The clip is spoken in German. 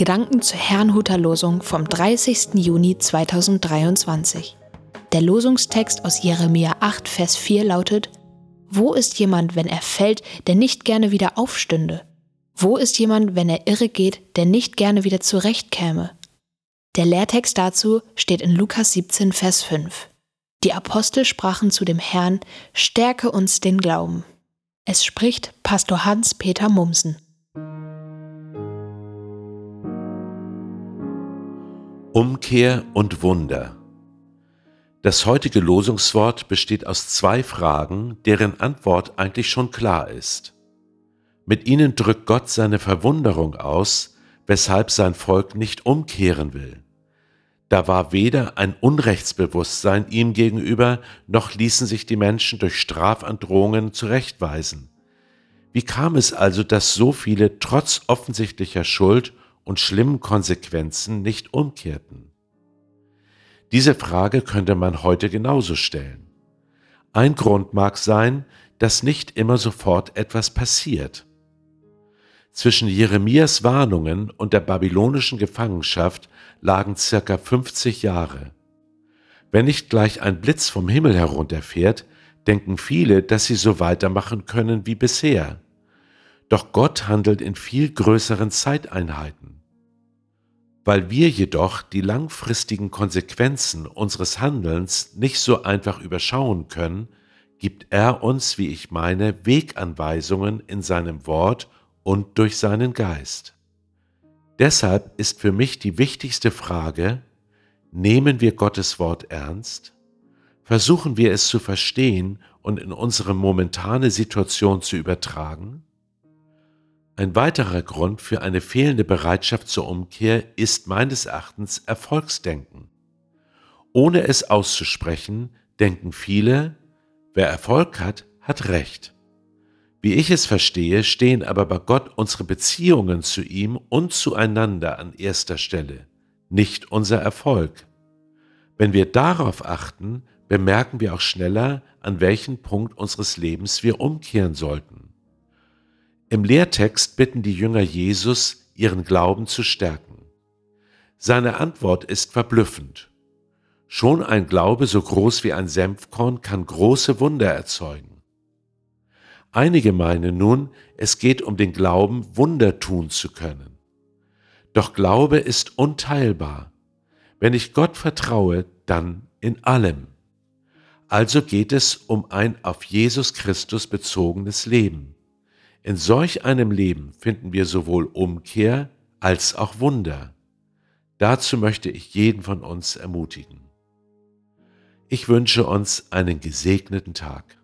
Gedanken zur Herrnhuter Losung vom 30. Juni 2023. Der Losungstext aus Jeremia 8, Vers 4 lautet: Wo ist jemand, wenn er fällt, der nicht gerne wieder aufstünde? Wo ist jemand, wenn er irre geht, der nicht gerne wieder zurechtkäme? Der Lehrtext dazu steht in Lukas 17, Vers 5. Die Apostel sprachen zu dem Herrn: Stärke uns den Glauben. Es spricht Pastor Hans-Peter Mumsen. Umkehr und Wunder. Das heutige Losungswort besteht aus zwei Fragen, deren Antwort eigentlich schon klar ist. Mit ihnen drückt Gott seine Verwunderung aus, weshalb sein Volk nicht umkehren will. Da war weder ein Unrechtsbewusstsein ihm gegenüber, noch ließen sich die Menschen durch Strafandrohungen zurechtweisen. Wie kam es also, dass so viele trotz offensichtlicher Schuld und schlimmen Konsequenzen nicht umkehrten? Diese Frage könnte man heute genauso stellen. Ein Grund mag sein, dass nicht immer sofort etwas passiert. Zwischen Jeremias Warnungen und der babylonischen Gefangenschaft lagen circa 50 Jahre. Wenn nicht gleich ein Blitz vom Himmel herunterfährt, denken viele, dass sie so weitermachen können wie bisher. Doch Gott handelt in viel größeren Zeiteinheiten. Weil wir jedoch die langfristigen Konsequenzen unseres Handelns nicht so einfach überschauen können, gibt er uns, wie ich meine, Weganweisungen in seinem Wort und durch seinen Geist. Deshalb ist für mich die wichtigste Frage, nehmen wir Gottes Wort ernst? Versuchen wir es zu verstehen und in unsere momentane Situation zu übertragen? Ein weiterer Grund für eine fehlende Bereitschaft zur Umkehr ist meines Erachtens Erfolgsdenken. Ohne es auszusprechen, denken viele, wer Erfolg hat, hat Recht. Wie ich es verstehe, stehen aber bei Gott unsere Beziehungen zu ihm und zueinander an erster Stelle, nicht unser Erfolg. Wenn wir darauf achten, bemerken wir auch schneller, an welchen Punkt unseres Lebens wir umkehren sollten. Im Lehrtext bitten die Jünger Jesus, ihren Glauben zu stärken. Seine Antwort ist verblüffend. Schon ein Glaube so groß wie ein Senfkorn kann große Wunder erzeugen. Einige meinen nun, es geht um den Glauben, Wunder tun zu können. Doch Glaube ist unteilbar. Wenn ich Gott vertraue, dann in allem. Also geht es um ein auf Jesus Christus bezogenes Leben. In solch einem Leben finden wir sowohl Umkehr als auch Wunder. Dazu möchte ich jeden von uns ermutigen. Ich wünsche uns einen gesegneten Tag.